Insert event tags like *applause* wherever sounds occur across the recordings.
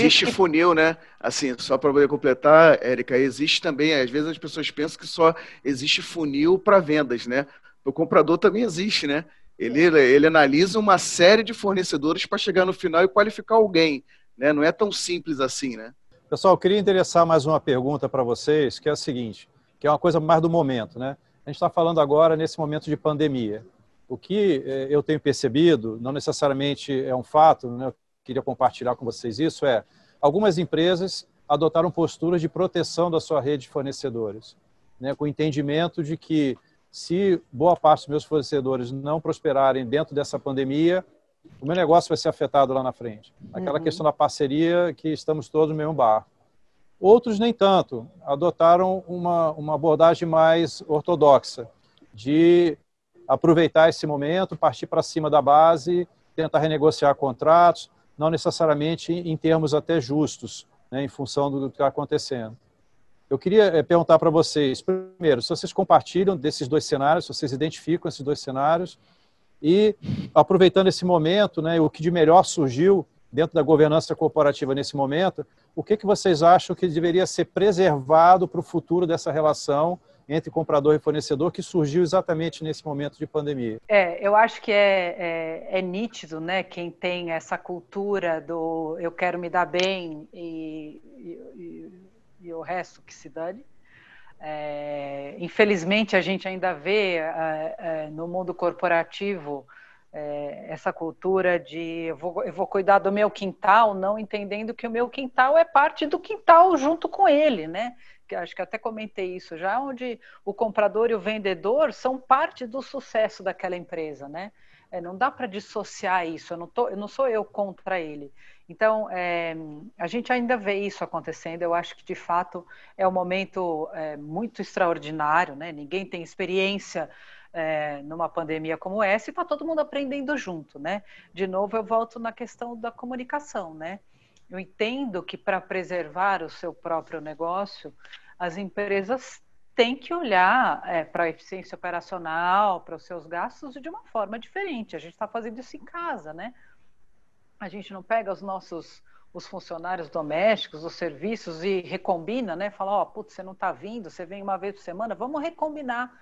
Existe que... funil, né? Assim, só para poder completar, Érica, existe também, às vezes as pessoas pensam que só existe funil para vendas, né? O comprador também existe, né? Ele, ele analisa uma série de fornecedores para chegar no final e qualificar alguém, né? Não é tão simples assim, né? Pessoal, eu queria interessar mais uma pergunta para vocês, que é a seguinte, que é uma coisa mais do momento, né? A gente está falando agora nesse momento de pandemia. O que eh, eu tenho percebido, não necessariamente é um fato, né? Queria compartilhar com vocês isso, é algumas empresas adotaram posturas de proteção da sua rede de fornecedores, né? com o entendimento de que se boa parte dos meus fornecedores não prosperarem dentro dessa pandemia, o meu negócio vai ser afetado lá na frente. Aquela uhum. questão da parceria que estamos todos no mesmo barco. Outros nem tanto, adotaram uma, uma abordagem mais ortodoxa, de aproveitar esse momento, partir para cima da base, tentar renegociar contratos, não necessariamente em termos até justos, né, em função do que está acontecendo. Eu queria é, perguntar para vocês, primeiro, se vocês compartilham desses dois cenários, se vocês identificam esses dois cenários, e aproveitando esse momento, né, o que de melhor surgiu dentro da governança corporativa nesse momento, o que, que vocês acham que deveria ser preservado para o futuro dessa relação entre comprador e fornecedor que surgiu exatamente nesse momento de pandemia? É, eu acho que é, é, é nítido, né, quem tem essa cultura do eu quero me dar bem e, e, e o resto que se dane. É, infelizmente, a gente ainda vê é, é, no mundo corporativo é, essa cultura de eu vou, eu vou cuidar do meu quintal, não entendendo que o meu quintal é parte do quintal junto com ele, né? Que acho que até comentei isso já, onde o comprador e o vendedor são parte do sucesso daquela empresa, né? É, não dá para dissociar isso. Eu não, tô, eu não sou eu contra ele. Então, é, a gente ainda vê isso acontecendo. Eu acho que, de fato, é um momento é, muito extraordinário. Né? Ninguém tem experiência é, numa pandemia como essa e está todo mundo aprendendo junto. Né? De novo, eu volto na questão da comunicação. Né? Eu entendo que, para preservar o seu próprio negócio, as empresas têm que olhar é, para a eficiência operacional, para os seus gastos de uma forma diferente. A gente está fazendo isso em casa, né? a gente não pega os nossos os funcionários domésticos, os serviços e recombina, né? Fala, ó, oh, putz, você não está vindo, você vem uma vez por semana, vamos recombinar,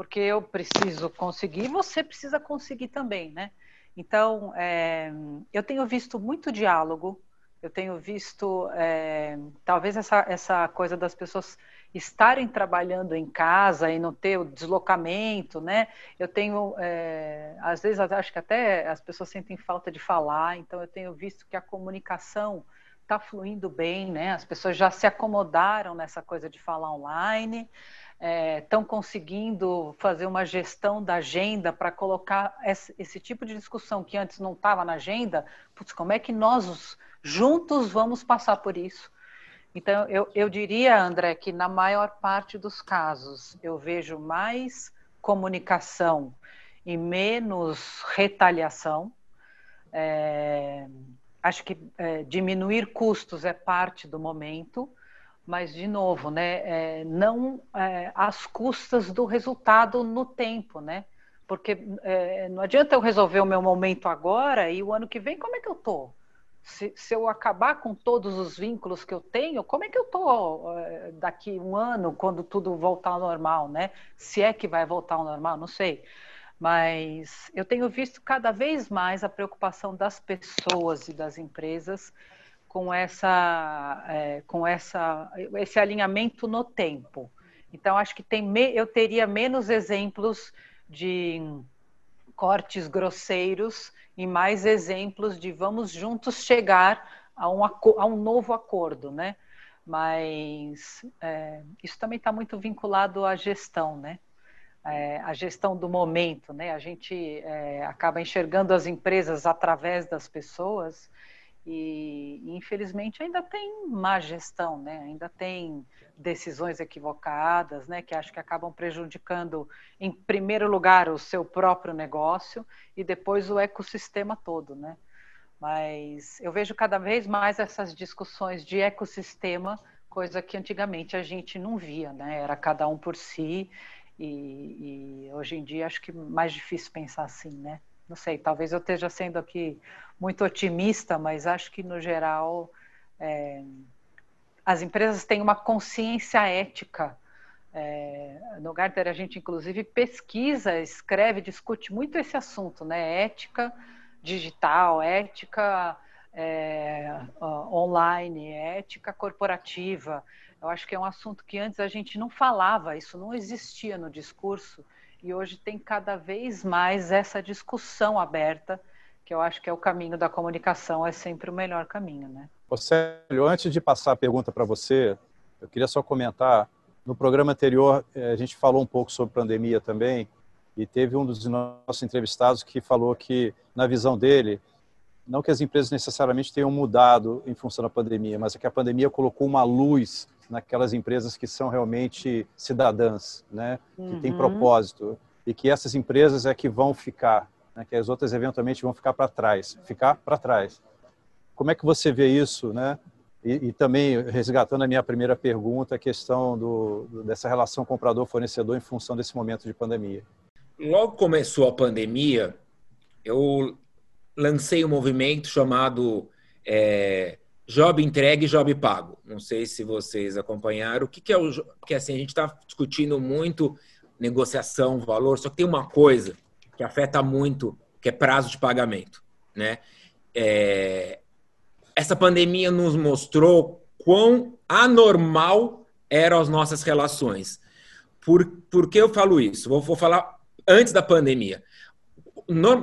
porque eu preciso conseguir, você precisa conseguir também, né? Então, é, eu tenho visto muito diálogo, eu tenho visto, é, talvez essa, essa coisa das pessoas estarem trabalhando em casa e não ter o deslocamento, né? Eu tenho, é, às vezes, acho que até as pessoas sentem falta de falar, então eu tenho visto que a comunicação está fluindo bem, né? As pessoas já se acomodaram nessa coisa de falar online, estão é, conseguindo fazer uma gestão da agenda para colocar esse, esse, tipo de discussão que antes não estava na agenda. Putz, como é que nós juntos vamos passar por isso? Então, eu, eu diria, André, que na maior parte dos casos eu vejo mais comunicação e menos retaliação. É, acho que é, diminuir custos é parte do momento, mas, de novo, né, é, não é, às custas do resultado no tempo, né? Porque é, não adianta eu resolver o meu momento agora e o ano que vem, como é que eu estou? se, se, eu acabar com todos os vínculos que eu tenho, como é que eu estou eh, daqui um ano, quando tudo voltar ao normal, né? Se é que vai voltar ao normal, não sei. Mas eu tenho visto cada vez mais a preocupação das pessoas e das empresas com essa, é, com essa, esse alinhamento no tempo. Então, acho que tem me, eu teria menos exemplos de cortes grosseiros e mais exemplos de vamos juntos chegar a um, a um novo acordo, né? Mas é, isso também está muito vinculado à gestão, né? É, a gestão do momento, né? A gente é, acaba enxergando as empresas através das pessoas e, infelizmente ainda tem má gestão, né? Ainda tem decisões equivocadas, né? Que acho que acabam prejudicando, em primeiro lugar, o seu próprio negócio e depois o ecossistema todo, né? Mas eu vejo cada vez mais essas discussões de ecossistema, coisa que antigamente a gente não via, né? Era cada um por si e, e hoje em dia acho que mais difícil pensar assim, né? Não sei, talvez eu esteja sendo aqui muito otimista, mas acho que no geral é, as empresas têm uma consciência ética. É, no Gartner a gente inclusive pesquisa, escreve, discute muito esse assunto, né? Ética digital, ética é, online, ética corporativa. Eu acho que é um assunto que antes a gente não falava, isso não existia no discurso, e hoje tem cada vez mais essa discussão aberta, que eu acho que é o caminho da comunicação, é sempre o melhor caminho, né? Célio, antes de passar a pergunta para você, eu queria só comentar, no programa anterior eh, a gente falou um pouco sobre pandemia também, e teve um dos nossos entrevistados que falou que, na visão dele, não que as empresas necessariamente tenham mudado em função da pandemia, mas é que a pandemia colocou uma luz naquelas empresas que são realmente cidadãs, né? que têm uhum. propósito, e que essas empresas é que vão ficar, né? que as outras eventualmente vão ficar para trás, ficar para trás. Como é que você vê isso, né? E, e, também resgatando a minha primeira pergunta, a questão do, dessa relação comprador-fornecedor em função desse momento de pandemia. Logo começou a pandemia, eu lancei um movimento chamado é, Job Entregue, Job Pago. Não sei se vocês acompanharam. O que, que é o que assim a gente está discutindo muito negociação, valor, só que tem uma coisa que afeta muito, que é prazo de pagamento, né? É, essa pandemia nos mostrou quão anormal eram as nossas relações. Por, por que eu falo isso? Vou, vou falar antes da pandemia.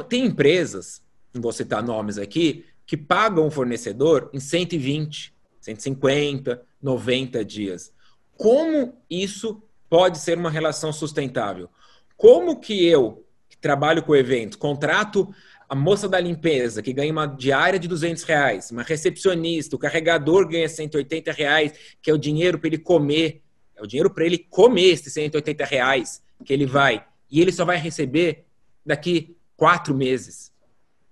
Tem empresas, vou citar nomes aqui, que pagam o fornecedor em 120, 150, 90 dias. Como isso pode ser uma relação sustentável? Como que eu, que trabalho com evento, contrato a moça da limpeza, que ganha uma diária de 200 reais, uma recepcionista, o carregador ganha 180 reais, que é o dinheiro para ele comer, é o dinheiro para ele comer esses 180 reais que ele vai, e ele só vai receber daqui quatro meses.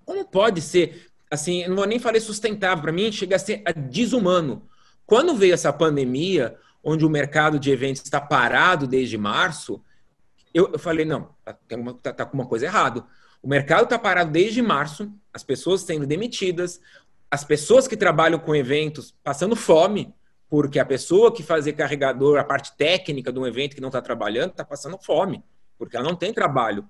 Como pode ser? Assim, não vou nem falar sustentável, para mim chega a ser desumano. Quando veio essa pandemia, onde o mercado de eventos está parado desde março, eu, eu falei, não, está tá, tá com uma coisa errada. O mercado está parado desde março, as pessoas sendo demitidas, as pessoas que trabalham com eventos passando fome, porque a pessoa que fazia carregador, a parte técnica de um evento que não está trabalhando, está passando fome, porque ela não tem trabalho.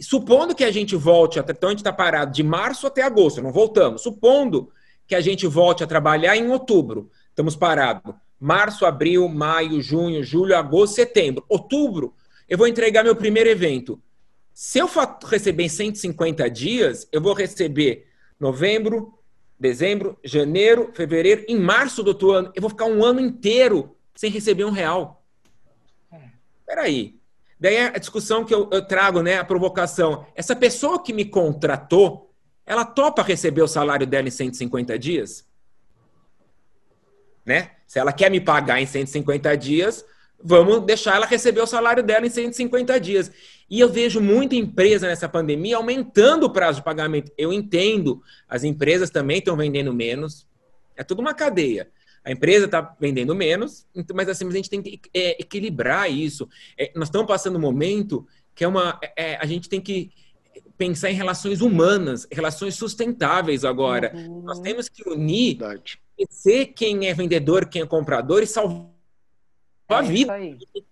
Supondo que a gente volte, até, então a gente está parado de março até agosto, não voltamos. Supondo que a gente volte a trabalhar em outubro, estamos parados. Março, abril, maio, junho, julho, agosto, setembro. Outubro, eu vou entregar meu primeiro evento. Se eu receber em 150 dias, eu vou receber novembro, dezembro, janeiro, fevereiro, em março do outro ano. Eu vou ficar um ano inteiro sem receber um real. É. Peraí, Daí a discussão que eu, eu trago, né, a provocação. Essa pessoa que me contratou, ela topa receber o salário dela em 150 dias? Né? Se ela quer me pagar em 150 dias, vamos deixar ela receber o salário dela em 150 dias. E eu vejo muita empresa nessa pandemia aumentando o prazo de pagamento. Eu entendo, as empresas também estão vendendo menos. É tudo uma cadeia. A empresa está vendendo menos, então, mas assim, a gente tem que é, equilibrar isso. É, nós estamos passando um momento que é uma. É, a gente tem que pensar em relações humanas, relações sustentáveis agora. Uhum. Nós temos que unir, ser quem é vendedor, quem é comprador e salvar é vidas.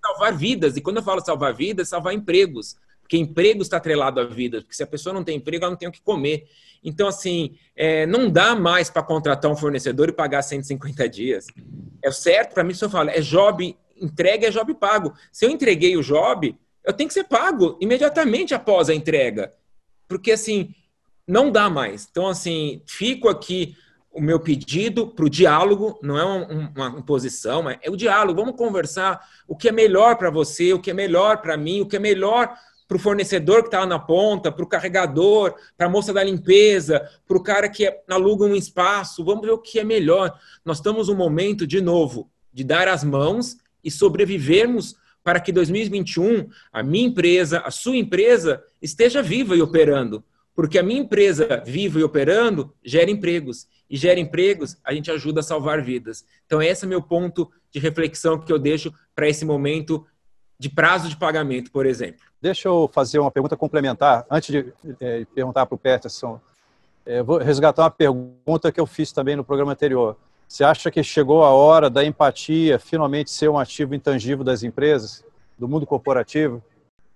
Salvar vidas. E quando eu falo salvar vidas, salvar empregos. Porque emprego está atrelado à vida. Porque se a pessoa não tem emprego, ela não tem o que comer. Então, assim, é, não dá mais para contratar um fornecedor e pagar 150 dias. É certo, para mim, se eu falo, é job entrega, é job pago. Se eu entreguei o job, eu tenho que ser pago imediatamente após a entrega. Porque, assim, não dá mais. Então, assim, fico aqui o meu pedido para o diálogo, não é uma, uma imposição, é o diálogo. Vamos conversar o que é melhor para você, o que é melhor para mim, o que é melhor para o fornecedor que está lá na ponta, para o carregador, para a moça da limpeza, para o cara que aluga um espaço. Vamos ver o que é melhor. Nós estamos no momento, de novo, de dar as mãos e sobrevivermos para que 2021 a minha empresa, a sua empresa, esteja viva e operando. Porque a minha empresa viva e operando gera empregos. E gera empregos, a gente ajuda a salvar vidas. Então, esse é meu ponto de reflexão que eu deixo para esse momento de prazo de pagamento, por exemplo. Deixa eu fazer uma pergunta complementar. Antes de é, perguntar para o Peterson, é, vou resgatar uma pergunta que eu fiz também no programa anterior. Você acha que chegou a hora da empatia finalmente ser um ativo intangível das empresas, do mundo corporativo?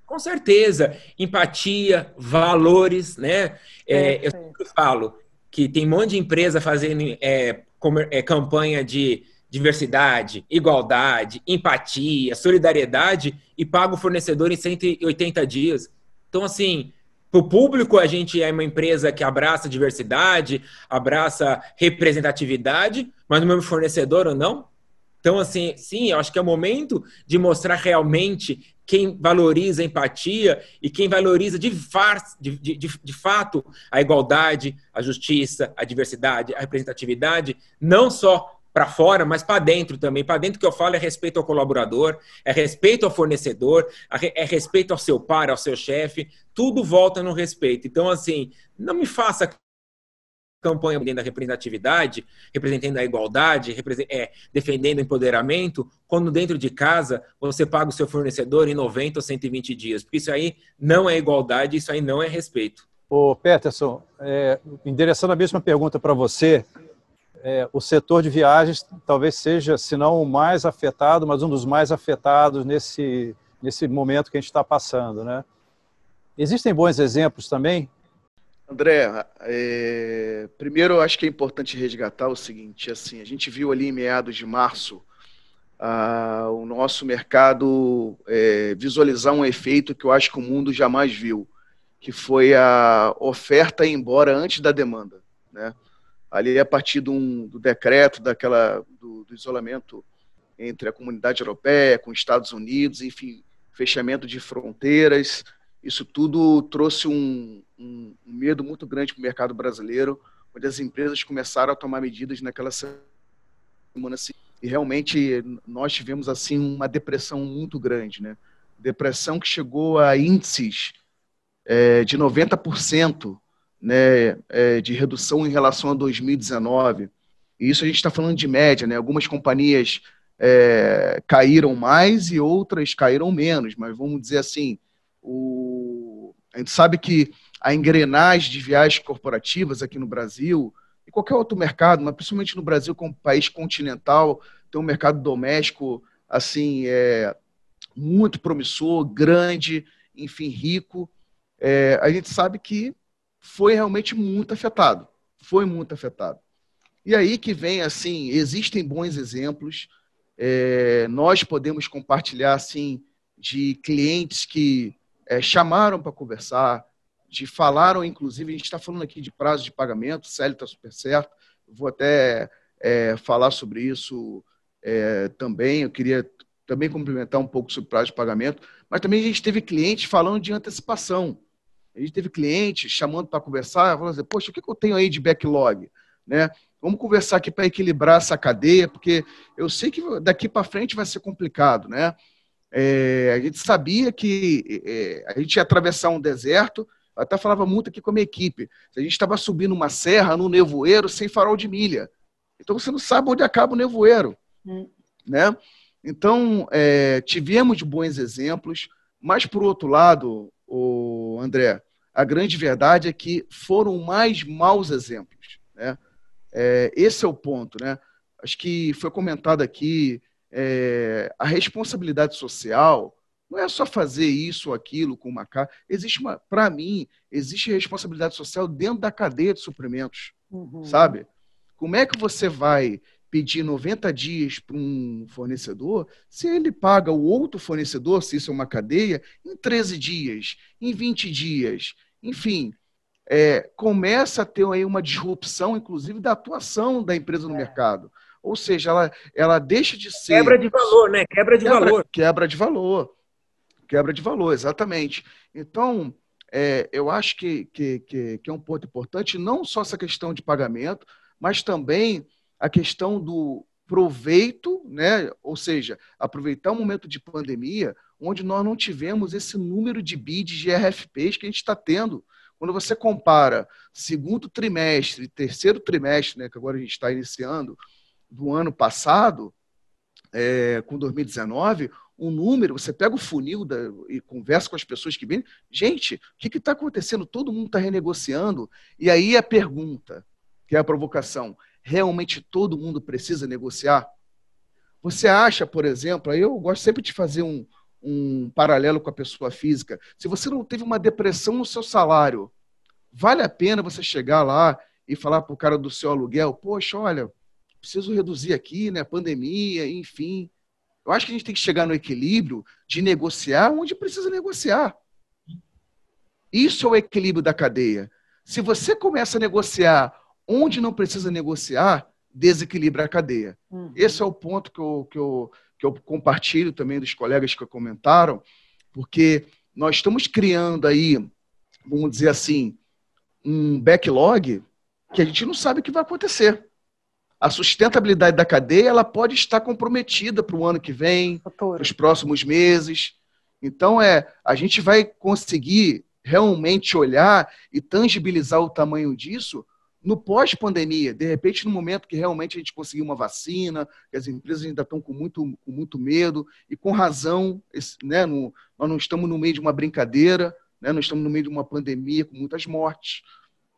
Com certeza. Empatia, valores, né? É, eu sempre falo que tem um monte de empresa fazendo é, é, campanha de diversidade, igualdade, empatia, solidariedade e paga o fornecedor em 180 dias. Então, assim, para o público, a gente é uma empresa que abraça diversidade, abraça representatividade, mas no meu fornecedor ou não? Então, assim, sim, eu acho que é o momento de mostrar realmente quem valoriza a empatia e quem valoriza de, far, de, de, de, fato a igualdade, a justiça, a diversidade, a representatividade, não só para fora, mas para dentro também. Para dentro que eu falo é respeito ao colaborador, é respeito ao fornecedor, é respeito ao seu par, ao seu chefe. Tudo volta no respeito. Então, assim, não me faça campanha dentro da representatividade, representando a igualdade, é, defendendo o empoderamento, quando dentro de casa você paga o seu fornecedor em 90 ou 120 dias. Porque isso aí não é igualdade, isso aí não é respeito. Ô, Peterson, é, endereçando a mesma pergunta para você, é, o setor de viagens talvez seja, se não o mais afetado, mas um dos mais afetados nesse, nesse momento que a gente está passando. Né? Existem bons exemplos também? André, é, primeiro eu acho que é importante resgatar o seguinte, assim, a gente viu ali em meados de março o nosso mercado é, visualizar um efeito que eu acho que o mundo jamais viu, que foi a oferta ir embora antes da demanda, né? Ali a partir um, do decreto daquela do, do, isolamento entre a comunidade europeia com os Estados Unidos, enfim, fechamento de fronteiras, isso tudo trouxe um, um, um medo muito grande para o mercado brasileiro, onde as empresas começaram a tomar medidas naquela semana e realmente nós tivemos assim uma depressão muito grande, né? Depressão que chegou a índices é, de 90% né, é, de redução em relação a 2019. E isso a gente está falando de média, né? Algumas companhias é, caíram mais e outras caíram menos, mas vamos dizer assim, o, a gente sabe que a engrenagem de viagens corporativas aqui no Brasil e qualquer outro mercado, mas principalmente no Brasil como país continental, tem um mercado doméstico assim é muito promissor, grande, enfim, rico. É, a gente sabe que foi realmente muito afetado. Foi muito afetado. E aí que vem, assim, existem bons exemplos. É, nós podemos compartilhar, assim, de clientes que é, chamaram para conversar, de falaram, inclusive, a gente está falando aqui de prazo de pagamento, o Célio está super certo, vou até é, falar sobre isso é, também, eu queria também complementar um pouco sobre prazo de pagamento, mas também a gente teve clientes falando de antecipação, a gente teve cliente chamando para conversar, falando assim, poxa, o que, eu tenho aí de backlog? Né? Vamos conversar aqui para equilibrar essa cadeia, porque eu sei que daqui para frente vai ser complicado, né? É, a gente sabia que é, a gente ia atravessar um deserto, eu até falava muito aqui com a minha equipe, a gente estava subindo uma serra no nevoeiro sem farol de milha. Então você não sabe onde acaba o nevoeiro, hum. né? Então, é, tivemos bons exemplos, mas por outro lado, o André, a grande verdade é que foram mais maus exemplos. Né? É, esse é o ponto. Né? Acho que foi comentado aqui é, a responsabilidade social não é só fazer isso ou aquilo com uma cara. Existe uma, para mim, existe responsabilidade social dentro da cadeia de suprimentos, uhum. sabe? Como é que você vai pedir 90 dias para um fornecedor, se ele paga o outro fornecedor, se isso é uma cadeia, em 13 dias, em 20 dias, enfim, é, começa a ter aí uma disrupção, inclusive, da atuação da empresa no é. mercado. Ou seja, ela, ela deixa de ser. Quebra de valor, né? Quebra de quebra, valor. Quebra de valor. Quebra de valor, exatamente. Então, é, eu acho que, que, que, que é um ponto importante, não só essa questão de pagamento, mas também a questão do proveito, né? ou seja, aproveitar o momento de pandemia, onde nós não tivemos esse número de bids de RFPs que a gente está tendo. Quando você compara segundo trimestre, terceiro trimestre, né, que agora a gente está iniciando, do ano passado, é, com 2019, um número, você pega o funil da, e conversa com as pessoas que vêm, gente, o que está acontecendo? Todo mundo está renegociando. E aí a pergunta, que é a provocação. Realmente todo mundo precisa negociar? Você acha, por exemplo, eu gosto sempre de fazer um, um paralelo com a pessoa física. Se você não teve uma depressão no seu salário, vale a pena você chegar lá e falar para o cara do seu aluguel, poxa, olha, preciso reduzir aqui, né? Pandemia, enfim. Eu acho que a gente tem que chegar no equilíbrio de negociar onde precisa negociar. Isso é o equilíbrio da cadeia. Se você começa a negociar onde não precisa negociar, desequilibra a cadeia. Uhum. Esse é o ponto que eu, que, eu, que eu compartilho também dos colegas que comentaram, porque nós estamos criando aí, vamos dizer assim, um backlog que a gente não sabe o que vai acontecer. A sustentabilidade da cadeia ela pode estar comprometida para o ano que vem, para os próximos meses. Então, é, a gente vai conseguir realmente olhar e tangibilizar o tamanho disso no pós-pandemia, de repente, no momento que realmente a gente conseguir uma vacina, que as empresas ainda estão com muito, com muito medo, e com razão, né, no, nós não estamos no meio de uma brincadeira, né, nós estamos no meio de uma pandemia com muitas mortes.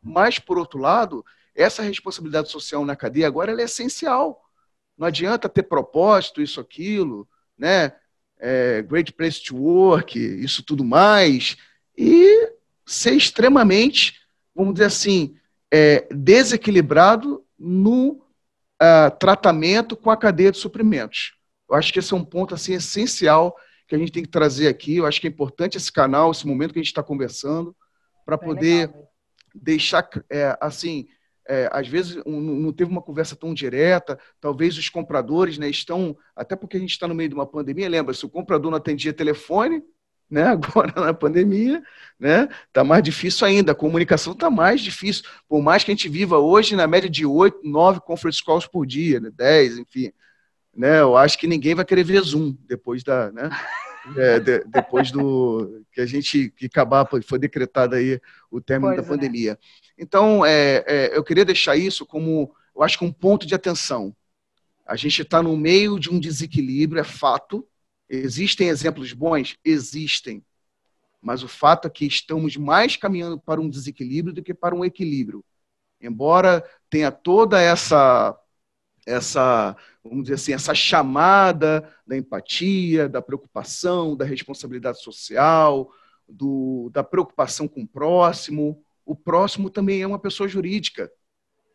Mas, por outro lado, essa responsabilidade social na cadeia agora é essencial. Não adianta ter propósito, isso, aquilo, né? É, great place to work, isso tudo mais, e ser extremamente, vamos dizer assim, é, desequilibrado no uh, tratamento com a cadeia de suprimentos. Eu acho que esse é um ponto assim essencial que a gente tem que trazer aqui. Eu acho que é importante esse canal, esse momento que a gente está conversando, para poder legal. deixar é, assim. É, às vezes um, não teve uma conversa tão direta, talvez os compradores né, estão, até porque a gente está no meio de uma pandemia, lembra, se o comprador não atendia telefone, né? *laughs* Agora na pandemia, né? Tá mais difícil ainda. A comunicação tá mais difícil. Por mais que a gente viva hoje na média de 8, 9 conference calls por dia, né? 10, enfim. Né? Eu acho que ninguém vai querer ver Zoom depois da, né? *laughs* É, de, depois do que a gente que acabar foi decretado aí o término pois da é. pandemia. Então, é, é, eu queria deixar isso como, eu acho que um ponto de atenção. A gente está no meio de um desequilíbrio, é fato, Existem exemplos bons? Existem. Mas o fato é que estamos mais caminhando para um desequilíbrio do que para um equilíbrio. Embora tenha toda essa essa, vamos dizer assim, essa chamada da empatia, da preocupação, da responsabilidade social, do, da preocupação com o próximo. O próximo também é uma pessoa jurídica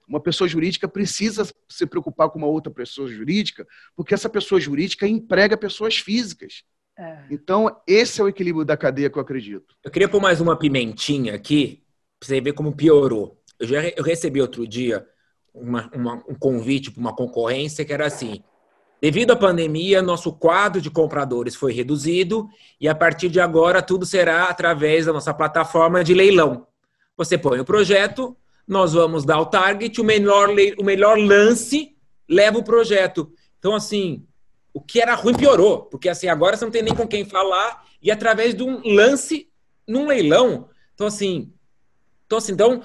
uma pessoa jurídica precisa se preocupar com uma outra pessoa jurídica, porque essa pessoa jurídica emprega pessoas físicas. É. Então, esse é o equilíbrio da cadeia que eu acredito. Eu queria pôr mais uma pimentinha aqui, para você ver como piorou. Eu, já, eu recebi outro dia uma, uma, um convite para uma concorrência que era assim: devido à pandemia, nosso quadro de compradores foi reduzido e a partir de agora tudo será através da nossa plataforma de leilão. Você põe o projeto, nós vamos dar o target, o melhor, o melhor lance leva o projeto. Então, assim, o que era ruim piorou, porque assim, agora você não tem nem com quem falar, e através de um lance num leilão. Então, assim, então, assim, então,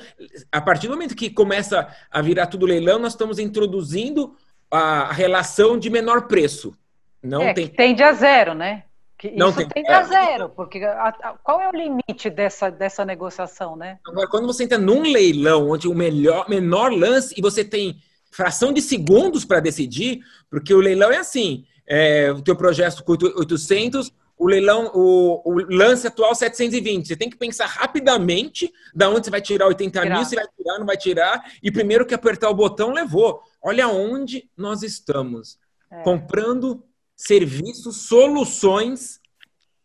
a partir do momento que começa a virar tudo leilão, nós estamos introduzindo a relação de menor preço. Não é, tem... tende a zero, né? Que não isso tem, tende a zero, porque a, a, qual é o limite dessa, dessa negociação, né? Agora, quando você entra num leilão onde o melhor, menor lance e você tem fração de segundos para decidir, porque o leilão é assim, é, o teu projeto custa 800, o leilão, o, o, lance atual 720. Você tem que pensar rapidamente da onde você vai tirar 80 tirar. mil, se vai tirar, não vai tirar. E primeiro que apertar o botão levou. Olha onde nós estamos. É. Comprando serviços, soluções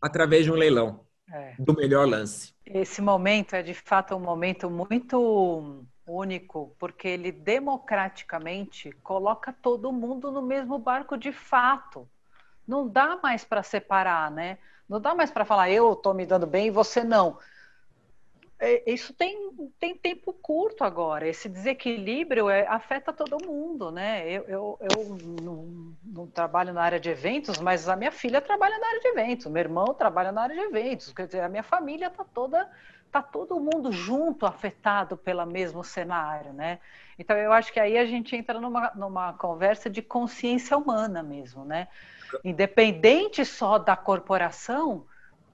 através de um leilão é. do melhor lance. Esse momento é de fato um momento muito único, porque ele democraticamente coloca todo mundo no mesmo barco de fato. Não dá mais para separar, né? Não dá mais para falar eu estou me dando bem e você não. É, isso tem, tem tempo curto agora. Esse desequilíbrio é, afeta todo mundo, né? Eu, eu, eu não, não, trabalho na área de eventos, mas a minha filha trabalha na área de eventos, meu irmão trabalha na área de eventos. Quer dizer, a minha família está toda, tá todo mundo junto afetado pelo mesmo cenário, né? Então eu acho que aí a gente entra numa, numa conversa de consciência humana mesmo, né? Independente só da corporação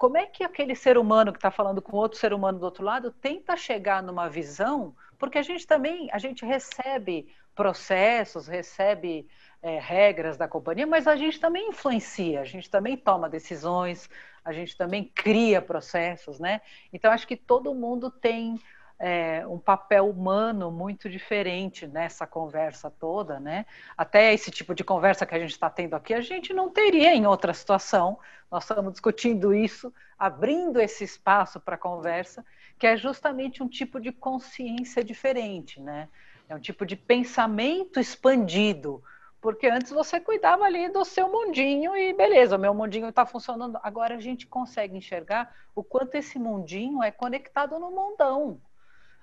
como é que aquele ser humano que está falando com outro ser humano do outro lado tenta chegar numa visão, porque a gente também, a gente recebe processos, recebe é, regras da companhia, mas a gente também influencia, a gente também toma decisões, a gente também cria processos, né? Então acho que todo mundo tem é, um papel humano muito diferente nessa conversa toda, né? Até esse tipo de conversa que a gente está tendo aqui, a gente não teria em outra situação. Nós estamos discutindo isso, abrindo esse espaço para conversa, que é justamente um tipo de consciência diferente, né? É um tipo de pensamento expandido, porque antes você cuidava ali do seu mundinho e beleza, o meu mundinho está funcionando. Agora a gente consegue enxergar o quanto esse mundinho é conectado no mundão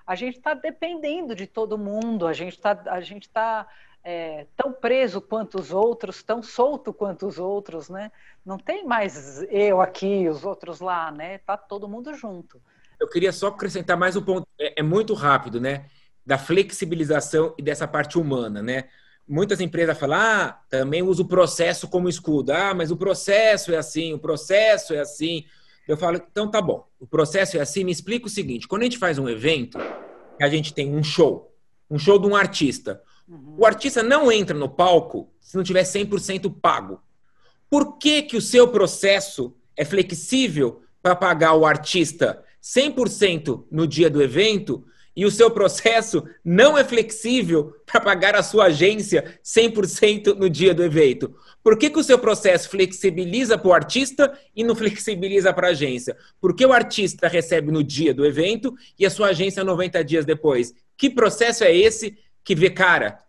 a gente está dependendo de todo mundo, a gente está tá, é, tão preso quanto os outros, tão solto quanto os outros, né? Não tem mais eu aqui, os outros lá, né? Tá todo mundo junto. Eu queria só acrescentar mais um ponto, é, é muito rápido, né? Da flexibilização e dessa parte humana, né? Muitas empresas falam, ah, também uso o processo como escudo. Ah, mas o processo é assim, o processo é assim. Eu falo, então tá bom, o processo é assim, me explica o seguinte: quando a gente faz um evento, a gente tem um show, um show de um artista. Uhum. O artista não entra no palco se não tiver 100% pago. Por que, que o seu processo é flexível para pagar o artista 100% no dia do evento e o seu processo não é flexível para pagar a sua agência 100% no dia do evento? Por que, que o seu processo flexibiliza para o artista e não flexibiliza para a agência? Por que o artista recebe no dia do evento e a sua agência 90 dias depois? Que processo é esse que vê cara,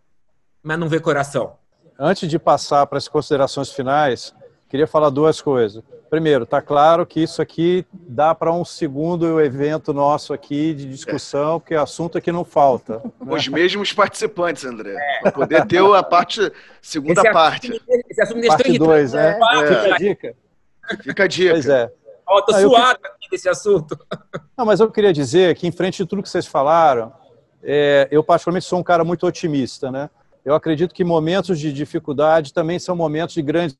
mas não vê coração? Antes de passar para as considerações finais, queria falar duas coisas. Primeiro, está claro que isso aqui dá para um segundo evento nosso aqui de discussão, porque assunto aqui não falta. Né? Os mesmos participantes, André, é. para poder ter a parte, segunda esse parte. Assunto, esse assunto parte 2, né? É. Fica a dica. Fica a dica. Pois é. Ó, tô suado eu... aqui desse assunto. *laughs* Não, mas eu queria dizer que, em frente de tudo que vocês falaram, é, eu particularmente sou um cara muito otimista, né? Eu acredito que momentos de dificuldade também são momentos de grandes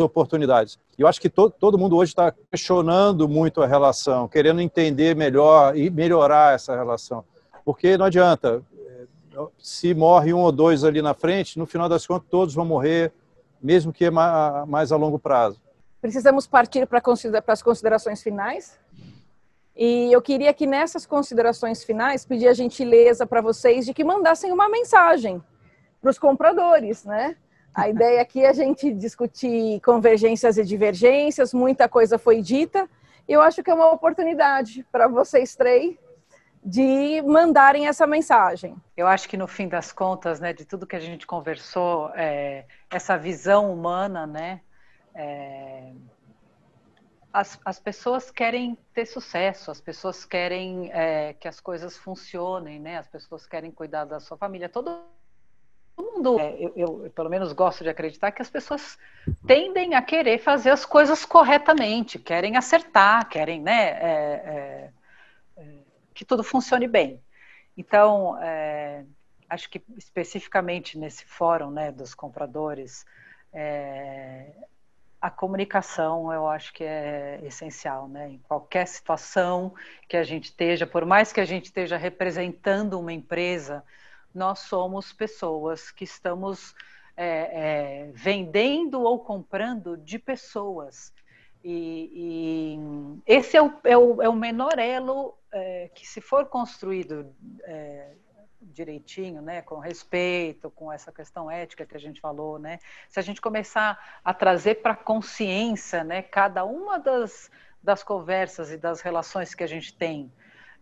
oportunidades. E eu acho que to, todo mundo hoje está questionando muito a relação, querendo entender melhor e melhorar essa relação. Porque não adianta, eh, se morre um ou dois ali na frente, no final das contas todos vão morrer, mesmo que mais a longo prazo. Precisamos partir para as considerações finais. E eu queria que nessas considerações finais pedir a gentileza para vocês de que mandassem uma mensagem para os compradores, né? A ideia aqui é a gente discutir convergências e divergências, muita coisa foi dita. Eu acho que é uma oportunidade para vocês três de mandarem essa mensagem. Eu acho que no fim das contas, né, de tudo que a gente conversou, é, essa visão humana, né, é, as, as pessoas querem ter sucesso, as pessoas querem é, que as coisas funcionem, né, as pessoas querem cuidar da sua família. Todo mundo, é, eu, eu, pelo menos gosto de acreditar que as pessoas tendem a querer fazer as coisas corretamente, querem acertar, querem, né, é, é, é que tudo funcione bem. Então, é, acho que especificamente nesse fórum, né, dos compradores, é, a comunicação eu acho que é essencial, né? Em qualquer situação que a gente esteja, por mais que a gente esteja representando uma empresa, nós somos pessoas que estamos é, é, vendendo ou comprando de pessoas. E, e esse é o, é, o, é o, menor elo é, que, se for construído é, direitinho, né, com respeito, com essa questão ética que a gente falou, né, se a gente começar a trazer para consciência, né, cada uma das, das conversas e das relações que a gente tem,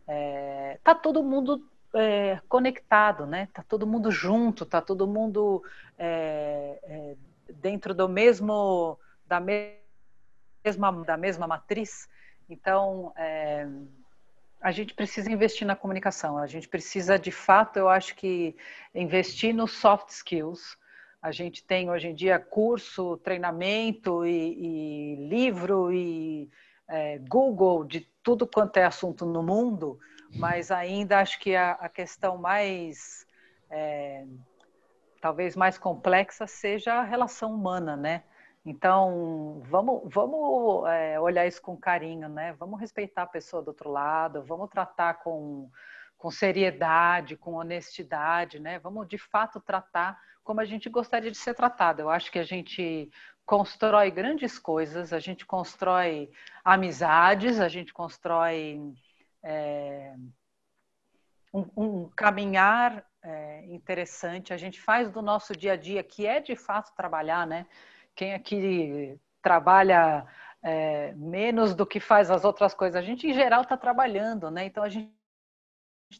é, tá todo mundo é, conectado, né? Tá todo mundo junto, tá todo mundo é, é, dentro do mesmo da mesma da mesma matriz. Então é, a gente precisa investir na comunicação. A gente precisa, de fato, eu acho que investir nos soft skills. A gente tem hoje em dia curso, treinamento e, e livro e é, Google de tudo quanto é assunto no mundo mas ainda acho que a, a questão mais, é, talvez mais complexa seja a relação humana, né? Então, vamos, vamos é, olhar isso com carinho, né? Vamos respeitar a pessoa do outro lado, vamos tratar com, com seriedade, com honestidade, né? Vamos, de fato, tratar como a gente gostaria de ser tratado. Eu acho que a gente constrói grandes coisas, a gente constrói amizades, a gente constrói é, um, um, caminhar é, interessante, a gente faz do nosso dia a dia, que é de fato trabalhar, né? Quem aqui trabalha é, menos do que faz as outras coisas, a gente em geral está trabalhando, né? Então a gente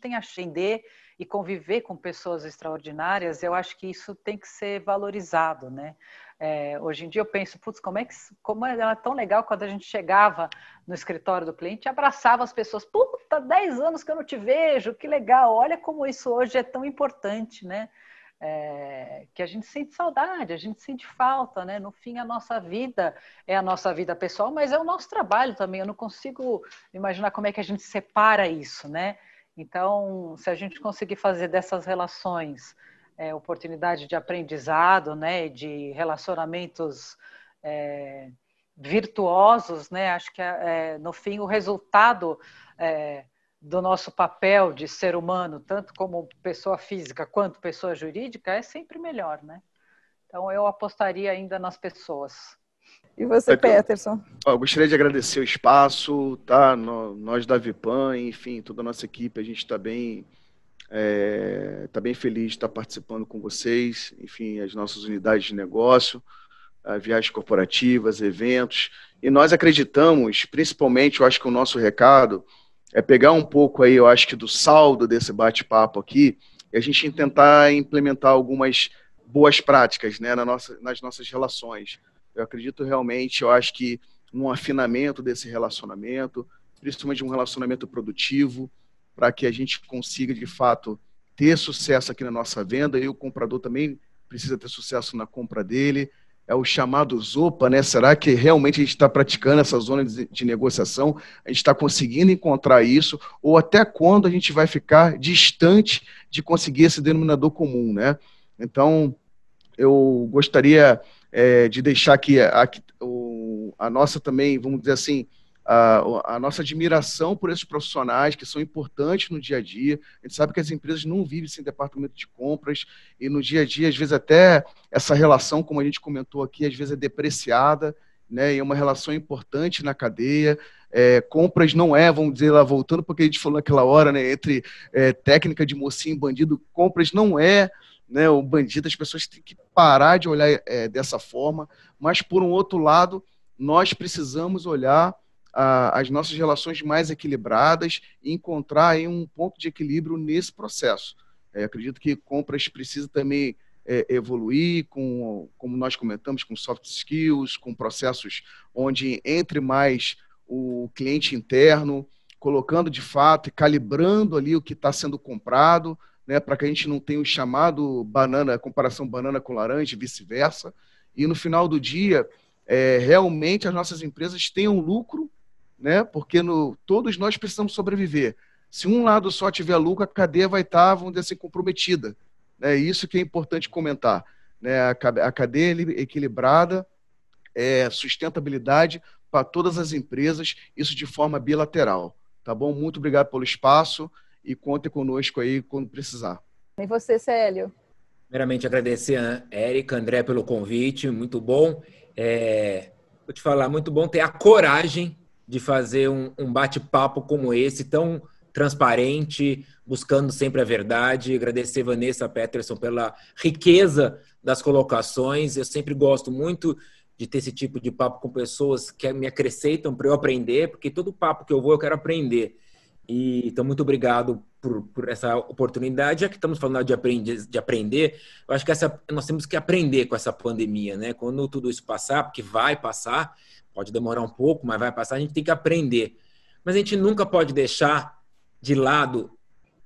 tem a aprender e conviver com pessoas extraordinárias, eu acho que isso tem que ser valorizado, né? É, hoje em dia eu penso, putz, como é que como era tão legal quando a gente chegava no escritório do cliente e abraçava as pessoas. Puta, 10 anos que eu não te vejo, que legal. Olha como isso hoje é tão importante, né? É, que a gente sente saudade, a gente sente falta, né? No fim, a nossa vida é a nossa vida pessoal, mas é o nosso trabalho também. Eu não consigo imaginar como é que a gente separa isso, né? Então, se a gente conseguir fazer dessas relações é, oportunidade de aprendizado, né, de relacionamentos é, virtuosos, né, acho que é, no fim o resultado é, do nosso papel de ser humano, tanto como pessoa física quanto pessoa jurídica, é sempre melhor, né? Então eu apostaria ainda nas pessoas. E você, Peterson? Eu gostaria de agradecer o espaço, tá? Nós da Vipan, enfim, toda a nossa equipe, a gente está bem, é, tá bem feliz de estar participando com vocês, enfim, as nossas unidades de negócio, viagens corporativas, eventos. E nós acreditamos, principalmente, eu acho que o nosso recado é pegar um pouco aí, eu acho que do saldo desse bate-papo aqui, e a gente tentar implementar algumas boas práticas né, na nossa, nas nossas relações eu acredito realmente, eu acho que num afinamento desse relacionamento, principalmente um relacionamento produtivo, para que a gente consiga de fato ter sucesso aqui na nossa venda e o comprador também precisa ter sucesso na compra dele. É o chamado ZOPA, né? Será que realmente a gente está praticando essa zona de, negociação? A gente está conseguindo encontrar isso? Ou até quando a gente vai ficar distante de conseguir esse denominador comum, né? Então, eu gostaria é, de deixar aqui a, o, a, nossa também, vamos dizer assim, a, nossa admiração por esses profissionais que são importantes no dia a dia. A gente sabe que as empresas não vivem sem departamento de compras e no dia a dia, às vezes, até essa relação, como a gente comentou aqui, às vezes é depreciada, né, e é uma relação importante na cadeia. É, compras não é, vamos dizer lá, voltando porque a gente falou naquela hora, né, entre é, técnica de mocinho e bandido, compras não é né, o bandido, as pessoas têm que parar de olhar é, dessa forma, mas por um outro lado, nós precisamos olhar as nossas relações mais equilibradas e encontrar aí um ponto de equilíbrio nesse processo. É, acredito que compras precisa também é, evoluir, com, como nós comentamos, com soft skills, com processos onde entre mais o cliente interno, colocando de fato e calibrando ali o que está sendo comprado, né, para que a gente não tenha o chamado banana, comparação banana com laranja e vice-versa. E no final do dia, é, realmente as nossas empresas tenham lucro, né, porque no, todos nós precisamos sobreviver. Se um lado só tiver lucro, a cadeia vai estar, vamos dizer assim, comprometida. É isso que é importante comentar. Né, a, a cadeia equilibrada, é, sustentabilidade para todas as empresas, isso de forma bilateral. Tá bom? Muito obrigado pelo espaço e conte conosco aí quando precisar. E você, Célio? Primeiramente, agradecer a Érica, André, pelo convite, muito bom. É, vou te falar, muito bom ter a coragem de fazer um, um bate-papo como esse, tão transparente, buscando sempre a verdade. Agradecer Vanessa Peterson pela riqueza das colocações. Eu sempre gosto muito de ter esse tipo de papo com pessoas que me acrescentam para eu aprender, porque todo papo que eu vou eu quero aprender. E então, muito obrigado por, por, essa oportunidade. Já que estamos falando de aprender, de aprender, eu acho que essa, nós temos que aprender com essa pandemia, né? Quando tudo isso passar, porque vai passar, pode demorar um pouco, mas vai passar, a gente tem que aprender. Mas a gente nunca pode deixar de lado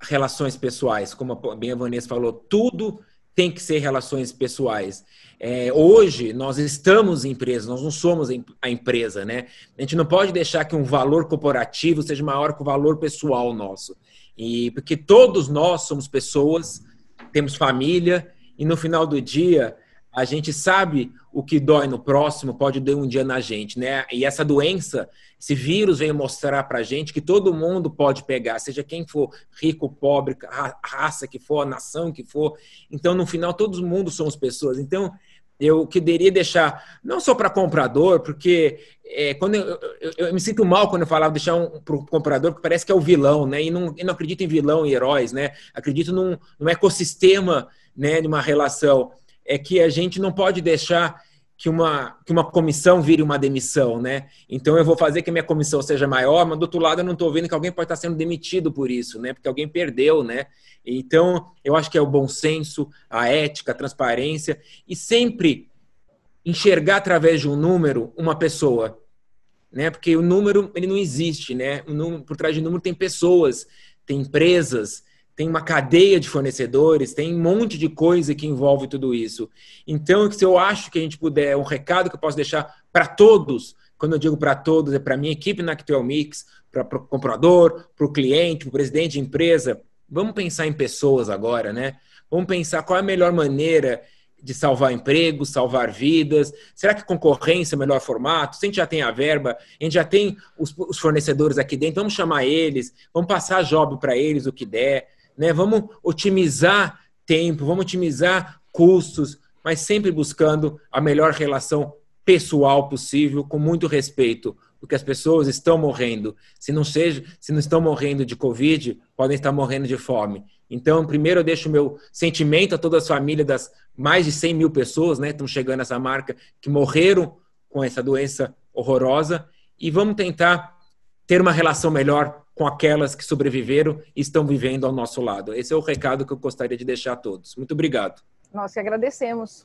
relações pessoais, como bem a Vanessa falou, tudo tem que ser relações pessoais. É, hoje, nós estamos em empresa, nós não somos a empresa, né? A gente não pode deixar que um valor corporativo seja maior que o valor pessoal nosso. E porque todos nós somos pessoas, temos família, e no final do dia, a gente sabe o que dói no próximo pode doer um dia na gente, né? E essa doença, esse vírus veio mostrar pra gente que todo mundo pode pegar, seja quem for, rico, pobre, raça que for, nação que for. Então, no final, todo mundo somos pessoas. Então, eu queria deixar, não só para comprador, porque é, quando eu, eu, eu, me sinto mal quando eu falava deixar um para o comprador, porque parece que é o vilão, né? E não, eu não acredito em vilão e heróis, né? Acredito num, num ecossistema né, de uma relação é que a gente não pode deixar que uma, que uma comissão vire uma demissão, né? Então eu vou fazer que a minha comissão seja maior, mas do outro lado eu não estou vendo que alguém pode estar sendo demitido por isso, né? Porque alguém perdeu, né? Então eu acho que é o bom senso, a ética, a transparência e sempre enxergar através de um número uma pessoa, né? Porque o número ele não existe, né? O número, por trás de número tem pessoas, tem empresas, tem uma cadeia de fornecedores, tem um monte de coisa que envolve tudo isso. Então, se eu acho que a gente puder, um recado que eu posso deixar para todos, quando eu digo para todos, é para minha equipe na Actual Mix, para o comprador, para o cliente, para o presidente de empresa, vamos pensar em pessoas agora, né? Vamos pensar qual é a melhor maneira de salvar empregos, salvar vidas? Será que concorrência é o melhor formato? Se a gente já tem a verba, a gente já tem os, os fornecedores aqui dentro, vamos chamar eles, vamos passar job para eles o que der né? Vamos otimizar tempo, vamos otimizar custos, mas sempre buscando a melhor relação pessoal possível, com muito respeito, porque as pessoas estão morrendo. Se não seja, se não estão morrendo de Covid, podem estar morrendo de fome. Então, primeiro eu deixo meu sentimento a toda a família das mais de 100 mil pessoas, né, estão chegando a essa marca, que morreram com essa doença horrorosa, e vamos tentar ter uma relação melhor com aquelas que sobreviveram e estão vivendo ao nosso lado. Esse é o recado que eu gostaria de deixar a todos. Muito obrigado. Nós que agradecemos.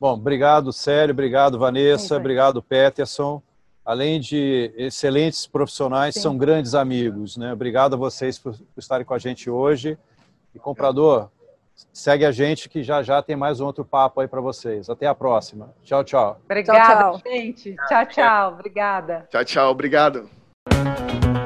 Bom, obrigado, Célio, obrigado, Vanessa, obrigado, Peterson. Além de excelentes profissionais, Sim. são grandes amigos. Né? Obrigado a vocês por, por estarem com a gente hoje. E, comprador, segue a gente que já já tem mais um outro papo aí para vocês. Até a próxima. Tchau, tchau. Obrigada, tchau, tchau. gente. Tchau, tchau. Obrigada. Tchau, tchau. Obrigado.